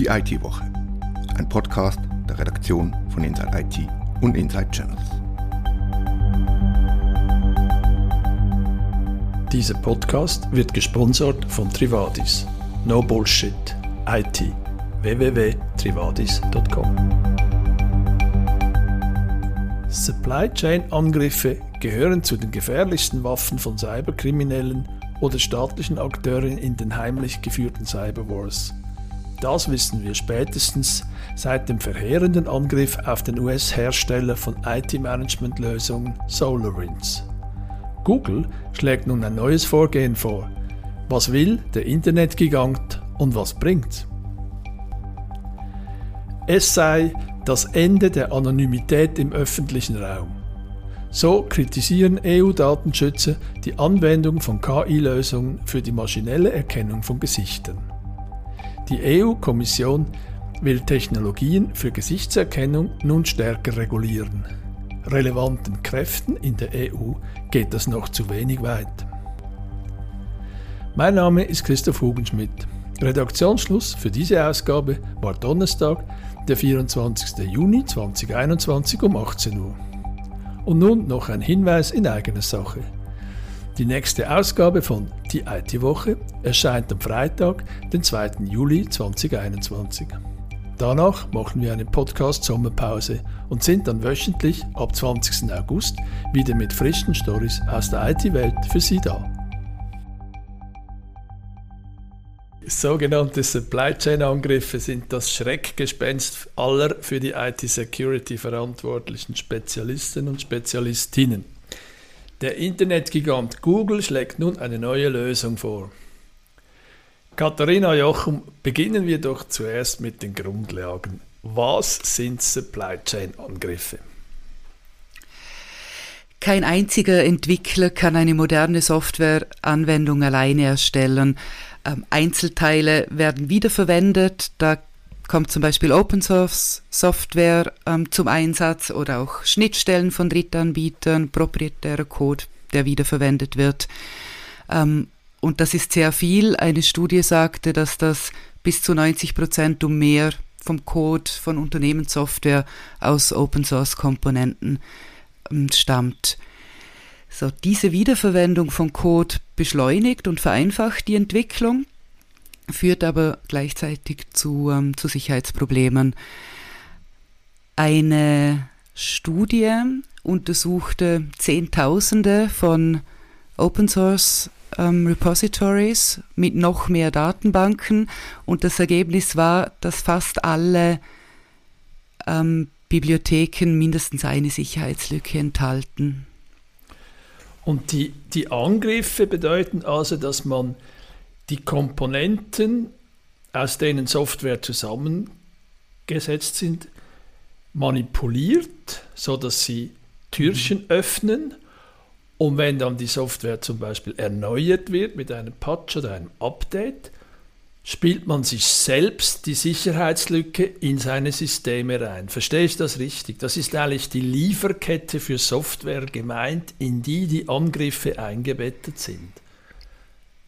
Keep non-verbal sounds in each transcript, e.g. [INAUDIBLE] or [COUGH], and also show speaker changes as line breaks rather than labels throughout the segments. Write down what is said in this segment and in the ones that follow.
Die IT-Woche. Ein Podcast der Redaktion von Inside IT und Inside Channels.
Dieser Podcast wird gesponsert von Trivadis. No Bullshit. IT. www.trivadis.com Supply Chain Angriffe gehören zu den gefährlichsten Waffen von Cyberkriminellen oder staatlichen Akteuren in den heimlich geführten Cyberwars. Das wissen wir spätestens seit dem verheerenden Angriff auf den US-Hersteller von IT-Management-Lösungen SolarWinds. Google schlägt nun ein neues Vorgehen vor. Was will der Internetgigant und was bringt's? Es sei das Ende der Anonymität im öffentlichen Raum. So kritisieren EU-Datenschützer die Anwendung von KI-Lösungen für die maschinelle Erkennung von Gesichtern. Die EU-Kommission will Technologien für Gesichtserkennung nun stärker regulieren. Relevanten Kräften in der EU geht das noch zu wenig weit. Mein Name ist Christoph Hugenschmidt. Redaktionsschluss für diese Ausgabe war Donnerstag, der 24. Juni 2021 um 18 Uhr. Und nun noch ein Hinweis in eigener Sache. Die nächste Ausgabe von Die IT-Woche erscheint am Freitag, den 2. Juli 2021. Danach machen wir eine Podcast-Sommerpause und sind dann wöchentlich ab 20. August wieder mit frischen Stories aus der IT-Welt für Sie da. Sogenannte Supply Chain Angriffe sind das Schreckgespenst aller für die IT-Security verantwortlichen Spezialisten und Spezialistinnen. Der Internetgigant Google schlägt nun eine neue Lösung vor. Katharina Jochum, beginnen wir doch zuerst mit den Grundlagen. Was sind Supply Chain Angriffe?
Kein einziger Entwickler kann eine moderne Softwareanwendung alleine erstellen. Ähm, Einzelteile werden wiederverwendet. Da kommt zum Beispiel Open Source Software ähm, zum Einsatz oder auch Schnittstellen von Drittanbietern, proprietärer Code, der wiederverwendet wird. Ähm, und das ist sehr viel. Eine Studie sagte, dass das bis zu 90 Prozent und mehr vom Code von Unternehmenssoftware aus Open Source Komponenten ähm, stammt. So, diese Wiederverwendung von Code beschleunigt und vereinfacht die Entwicklung führt aber gleichzeitig zu, ähm, zu Sicherheitsproblemen. Eine Studie untersuchte Zehntausende von Open Source ähm, Repositories mit noch mehr Datenbanken und das Ergebnis war, dass fast alle ähm, Bibliotheken mindestens eine Sicherheitslücke enthalten.
Und die, die Angriffe bedeuten also, dass man die Komponenten, aus denen Software zusammengesetzt sind, manipuliert, sodass sie Türchen mhm. öffnen. Und wenn dann die Software zum Beispiel erneuert wird mit einem Patch oder einem Update, spielt man sich selbst die Sicherheitslücke in seine Systeme rein. Verstehe ich das richtig? Das ist eigentlich die Lieferkette für Software gemeint, in die die Angriffe eingebettet sind.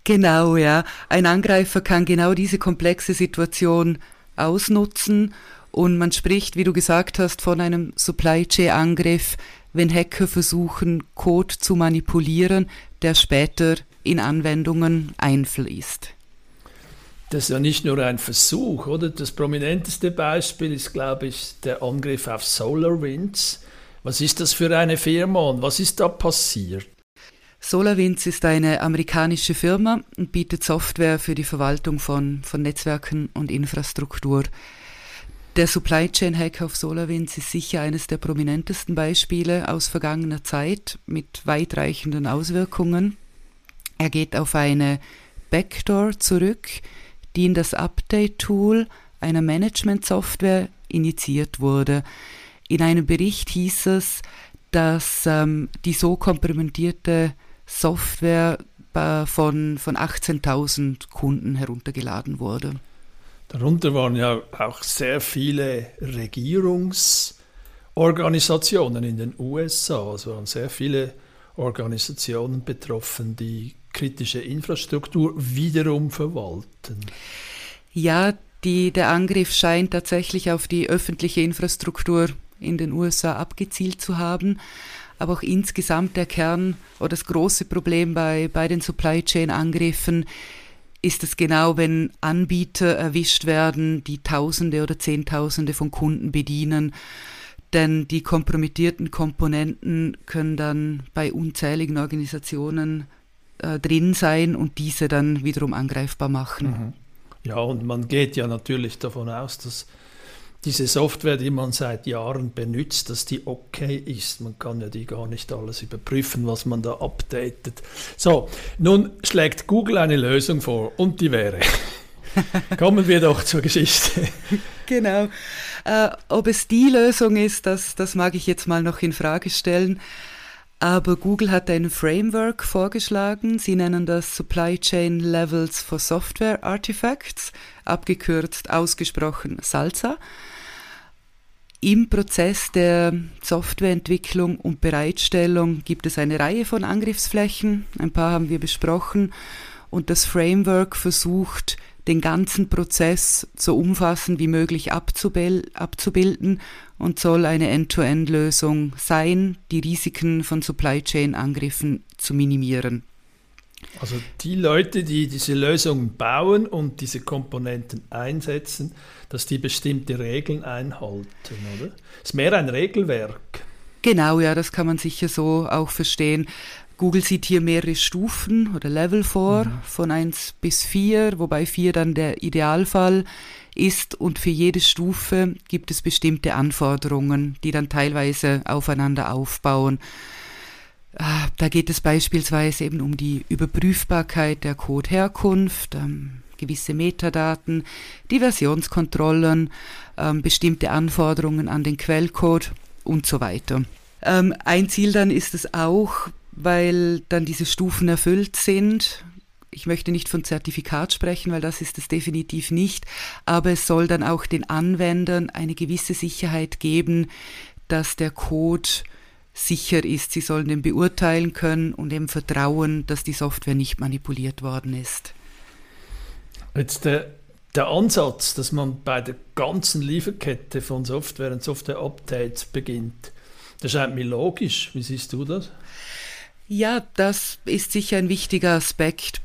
Genau, ja. Ein Angreifer kann genau diese komplexe Situation ausnutzen und man spricht, wie du gesagt hast, von einem Supply Chain Angriff, wenn Hacker versuchen, Code zu manipulieren, der später in Anwendungen einfließt.
Das ist ja nicht nur ein Versuch, oder? Das prominenteste Beispiel ist, glaube ich, der Angriff auf SolarWinds. Was ist das für eine Firma und was ist da passiert?
SolarWinds ist eine amerikanische Firma und bietet Software für die Verwaltung von, von Netzwerken und Infrastruktur. Der Supply Chain Hack auf SolarWinds ist sicher eines der prominentesten Beispiele aus vergangener Zeit mit weitreichenden Auswirkungen. Er geht auf eine Backdoor zurück, die in das Update-Tool einer Management-Software initiiert wurde. In einem Bericht hieß es, dass ähm, die so komprimierte Software von, von 18.000 Kunden heruntergeladen wurde.
Darunter waren ja auch sehr viele Regierungsorganisationen in den USA. Es waren sehr viele Organisationen betroffen, die kritische Infrastruktur wiederum verwalten.
Ja, Die, der Angriff scheint tatsächlich auf die öffentliche Infrastruktur in den USA abgezielt zu haben. Aber auch insgesamt der Kern oder das große Problem bei, bei den Supply Chain Angriffen ist es genau, wenn Anbieter erwischt werden, die Tausende oder Zehntausende von Kunden bedienen. Denn die kompromittierten Komponenten können dann bei unzähligen Organisationen äh, drin sein und diese dann wiederum angreifbar machen. Mhm.
Ja, und man geht ja natürlich davon aus, dass diese Software, die man seit Jahren benutzt, dass die okay ist. Man kann ja die gar nicht alles überprüfen, was man da updatet. So, nun schlägt Google eine Lösung vor und die wäre. [LAUGHS] Kommen wir doch zur Geschichte.
Genau. Äh, ob es die Lösung ist, das, das mag ich jetzt mal noch in Frage stellen. Aber Google hat ein Framework vorgeschlagen. Sie nennen das Supply Chain Levels for Software Artifacts, abgekürzt ausgesprochen SALSA. Im Prozess der Softwareentwicklung und Bereitstellung gibt es eine Reihe von Angriffsflächen. Ein paar haben wir besprochen. Und das Framework versucht, den ganzen Prozess so umfassend wie möglich abzubilden und soll eine End-to-End-Lösung sein, die Risiken von Supply Chain-Angriffen zu minimieren.
Also die Leute, die diese Lösungen bauen und diese Komponenten einsetzen, dass die bestimmte Regeln einhalten, oder? Es ist mehr ein Regelwerk.
Genau, ja, das kann man sicher so auch verstehen. Google sieht hier mehrere Stufen oder Level vor, mhm. von 1 bis 4, wobei 4 dann der Idealfall ist und für jede Stufe gibt es bestimmte Anforderungen, die dann teilweise aufeinander aufbauen. Ah, da geht es beispielsweise eben um die Überprüfbarkeit der Codeherkunft, ähm, gewisse Metadaten, die Versionskontrollen, ähm, bestimmte Anforderungen an den Quellcode und so weiter. Ähm, ein Ziel dann ist es auch, weil dann diese Stufen erfüllt sind. Ich möchte nicht von Zertifikat sprechen, weil das ist es definitiv nicht, aber es soll dann auch den Anwendern eine gewisse Sicherheit geben, dass der Code sicher ist. Sie sollen den beurteilen können und eben vertrauen, dass die Software nicht manipuliert worden ist.
Jetzt der, der Ansatz, dass man bei der ganzen Lieferkette von Software und Software-Updates beginnt, das scheint mir logisch. Wie siehst du das?
Ja, das ist sicher ein wichtiger Aspekt.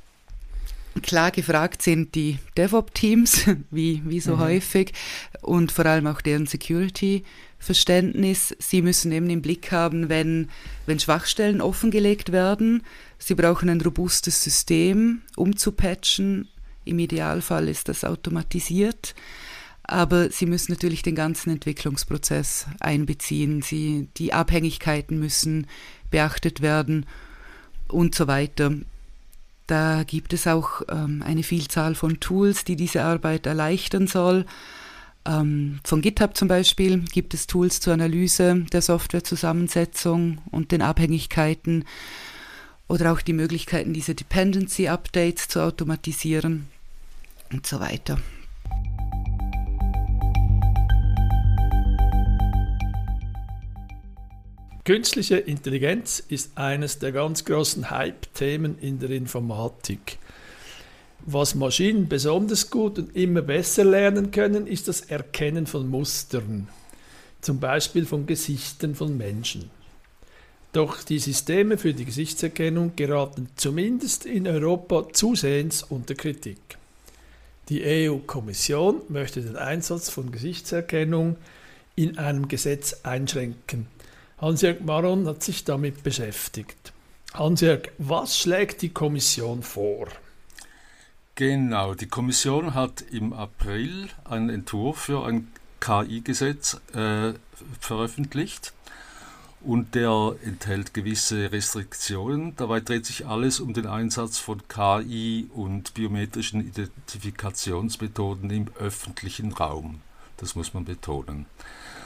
Klar gefragt sind die DevOps-Teams, [LAUGHS] wie, wie so mhm. häufig, und vor allem auch deren Security-Verständnis. Sie müssen eben im Blick haben, wenn, wenn Schwachstellen offengelegt werden. Sie brauchen ein robustes System, um zu patchen. Im Idealfall ist das automatisiert. Aber Sie müssen natürlich den ganzen Entwicklungsprozess einbeziehen. Sie, die Abhängigkeiten müssen beachtet werden und so weiter. Da gibt es auch ähm, eine Vielzahl von Tools, die diese Arbeit erleichtern soll. Ähm, von GitHub zum Beispiel gibt es Tools zur Analyse der Softwarezusammensetzung und den Abhängigkeiten oder auch die Möglichkeiten, diese Dependency Updates zu automatisieren und so weiter.
Künstliche Intelligenz ist eines der ganz großen Hype-Themen in der Informatik. Was Maschinen besonders gut und immer besser lernen können, ist das Erkennen von Mustern, zum Beispiel von Gesichtern von Menschen. Doch die Systeme für die Gesichtserkennung geraten zumindest in Europa zusehends unter Kritik. Die EU-Kommission möchte den Einsatz von Gesichtserkennung in einem Gesetz einschränken. Hans-Jörg Maron hat sich damit beschäftigt. Hans-Jörg, was schlägt die Kommission vor?
Genau, die Kommission hat im April einen Entwurf für ein KI-Gesetz äh, veröffentlicht und der enthält gewisse Restriktionen. Dabei dreht sich alles um den Einsatz von KI und biometrischen Identifikationsmethoden im öffentlichen Raum. Das muss man betonen.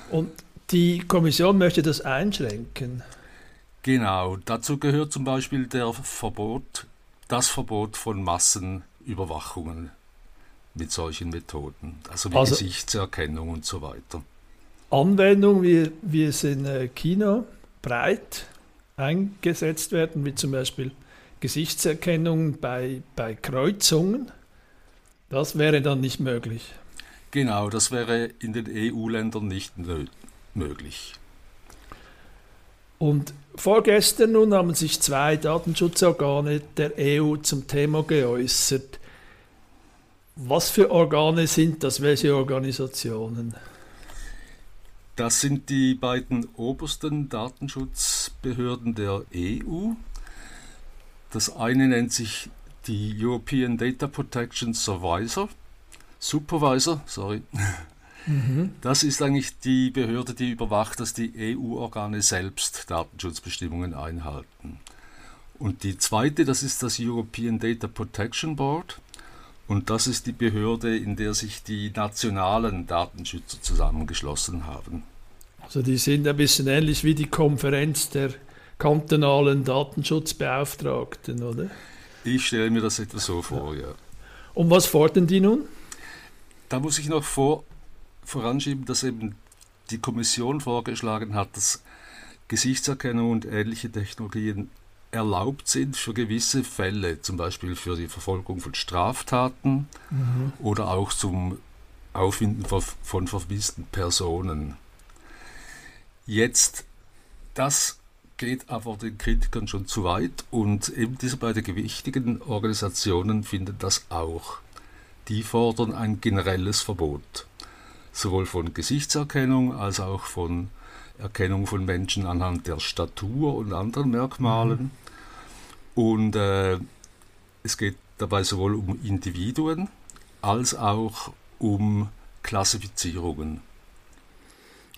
Und die Kommission möchte das einschränken.
Genau, dazu gehört zum Beispiel der Verbot, das Verbot von Massenüberwachungen mit solchen Methoden, also wie also, Gesichtserkennung und so weiter.
Anwendungen, wie, wie es in äh, China breit eingesetzt werden, wie zum Beispiel Gesichtserkennung bei, bei Kreuzungen, das wäre dann nicht möglich.
Genau, das wäre in den EU-Ländern nicht möglich.
Und vorgestern nun haben sich zwei Datenschutzorgane der EU zum Thema geäußert. Was für Organe sind das? Welche Organisationen?
Das sind die beiden obersten Datenschutzbehörden der EU. Das eine nennt sich die European Data Protection Supervisor. Supervisor, sorry. Mhm. Das ist eigentlich die Behörde, die überwacht, dass die EU-Organe selbst Datenschutzbestimmungen einhalten. Und die zweite, das ist das European Data Protection Board. Und das ist die Behörde, in der sich die nationalen Datenschützer zusammengeschlossen haben.
Also die sind ein bisschen ähnlich wie die Konferenz der kantonalen Datenschutzbeauftragten, oder?
Ich stelle mir das etwa so vor, ja. ja.
Und was fordern die nun?
Da muss ich noch vor, voranschieben, dass eben die Kommission vorgeschlagen hat, dass Gesichtserkennung und ähnliche Technologien erlaubt sind für gewisse Fälle, zum Beispiel für die Verfolgung von Straftaten mhm. oder auch zum Auffinden von vermissten Personen. Jetzt, das geht aber den Kritikern schon zu weit und eben diese beiden gewichtigen Organisationen finden das auch. Die fordern ein generelles Verbot sowohl von Gesichtserkennung als auch von Erkennung von Menschen anhand der Statur und anderen Merkmalen. Mhm. Und äh, es geht dabei sowohl um Individuen als auch um Klassifizierungen.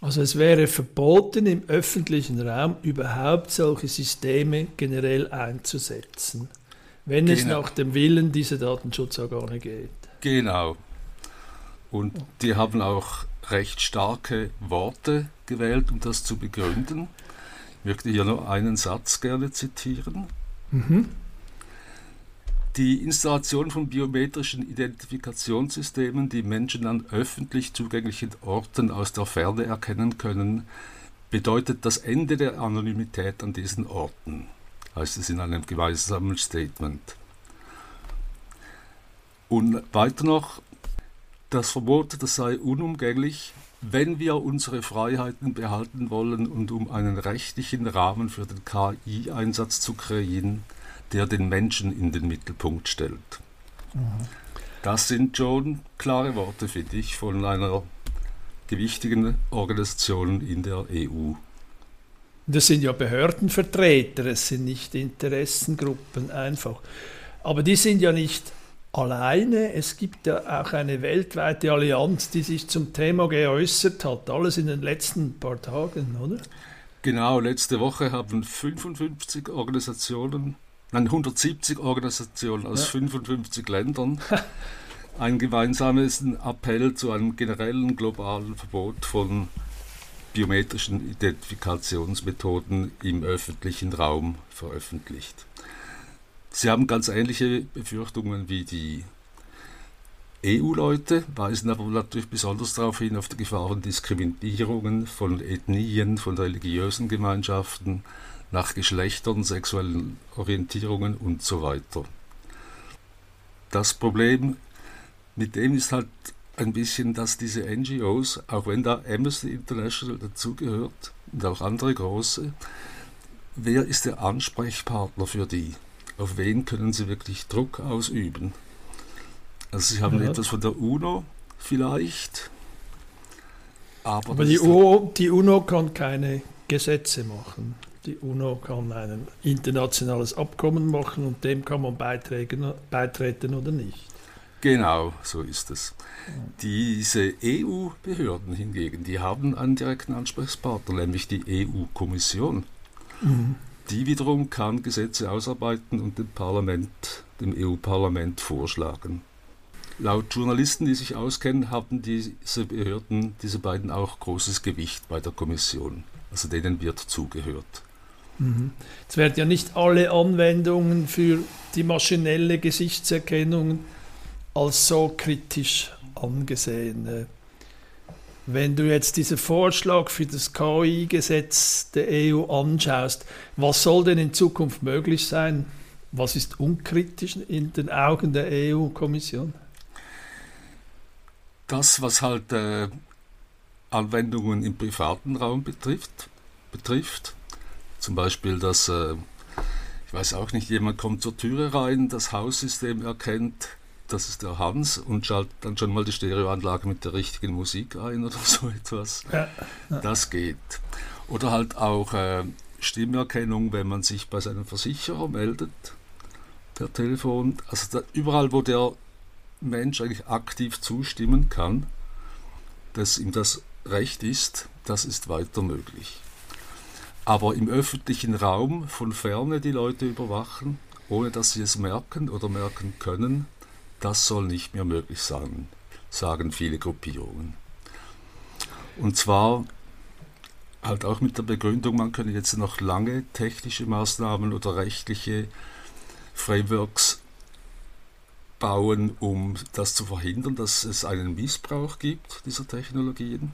Also es wäre verboten, im öffentlichen Raum überhaupt solche Systeme generell einzusetzen, wenn genau. es nach dem Willen dieser Datenschutzorgane geht.
Genau, und die haben auch recht starke Worte gewählt, um das zu begründen. Ich möchte hier nur einen Satz gerne zitieren. Mhm. Die Installation von biometrischen Identifikationssystemen, die Menschen an öffentlich zugänglichen Orten aus der Ferne erkennen können, bedeutet das Ende der Anonymität an diesen Orten, heißt es in einem gemeinsamen Statement. Und weiter noch, das Verbot, das sei unumgänglich, wenn wir unsere Freiheiten behalten wollen und um einen rechtlichen Rahmen für den KI-Einsatz zu kreieren, der den Menschen in den Mittelpunkt stellt. Mhm. Das sind schon klare Worte, finde ich, von einer gewichtigen Organisation in der EU.
Das sind ja Behördenvertreter, es sind nicht Interessengruppen einfach. Aber die sind ja nicht alleine. Es gibt ja auch eine weltweite Allianz, die sich zum Thema geäußert hat. Alles in den letzten paar Tagen, oder?
Genau, letzte Woche haben 55 Organisationen, nein, 170 Organisationen aus ja. 55 Ländern [LAUGHS] einen gemeinsamen Appell zu einem generellen globalen Verbot von biometrischen Identifikationsmethoden im öffentlichen Raum veröffentlicht. Sie haben ganz ähnliche Befürchtungen wie die EU-Leute, weisen aber natürlich besonders darauf hin, auf die Gefahren Diskriminierungen von Ethnien, von religiösen Gemeinschaften, nach Geschlechtern, sexuellen Orientierungen und so weiter. Das Problem mit dem ist halt ein bisschen, dass diese NGOs, auch wenn da Amnesty International dazugehört und auch andere große, wer ist der Ansprechpartner für die? Auf wen können sie wirklich Druck ausüben? Also sie haben ja. etwas von der UNO vielleicht,
aber, aber die, UNO, die UNO kann keine Gesetze machen. Die UNO kann ein internationales Abkommen machen und dem kann man beitreten, beitreten oder nicht.
Genau, so ist es. Diese EU-Behörden hingegen, die haben einen direkten Ansprechpartner, nämlich die EU-Kommission. Mhm. Die wiederum kann Gesetze ausarbeiten und dem Parlament, dem EU-Parlament vorschlagen. Laut Journalisten, die sich auskennen, haben diese Behörden, diese beiden auch großes Gewicht bei der Kommission. Also denen wird zugehört.
Mhm. Es werden ja nicht alle Anwendungen für die maschinelle Gesichtserkennung als so kritisch angesehen. Wenn du jetzt diesen Vorschlag für das KI-Gesetz der EU anschaust, was soll denn in Zukunft möglich sein? Was ist unkritisch in den Augen der EU-Kommission?
das, was halt äh, Anwendungen im privaten Raum betrifft, betrifft. Zum Beispiel, dass, äh, ich weiß auch nicht, jemand kommt zur Türe rein, das Haussystem erkennt, das ist der Hans und schaltet dann schon mal die Stereoanlage mit der richtigen Musik ein oder [LAUGHS] so etwas. Ja, ja. Das geht. Oder halt auch äh, Stimmerkennung, wenn man sich bei seinem Versicherer meldet per Telefon. Also da, überall, wo der Mensch eigentlich aktiv zustimmen kann, dass ihm das recht ist, das ist weiter möglich. Aber im öffentlichen Raum von ferne die Leute überwachen, ohne dass sie es merken oder merken können, das soll nicht mehr möglich sein, sagen viele Gruppierungen. Und zwar halt auch mit der Begründung, man könne jetzt noch lange technische Maßnahmen oder rechtliche Frameworks bauen, um das zu verhindern, dass es einen Missbrauch gibt dieser Technologien.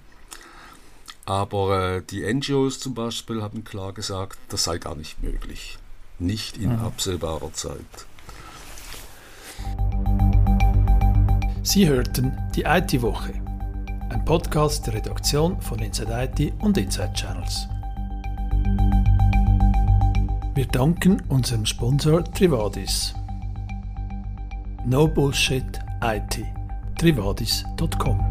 Aber äh, die NGOs zum Beispiel haben klar gesagt, das sei gar nicht möglich. Nicht in mhm. absehbarer Zeit.
Sie hörten die IT-Woche, ein Podcast der Redaktion von Inside IT und Inside Channels. Wir danken unserem Sponsor Trivadis. No Bullshit IT. Trivadis.com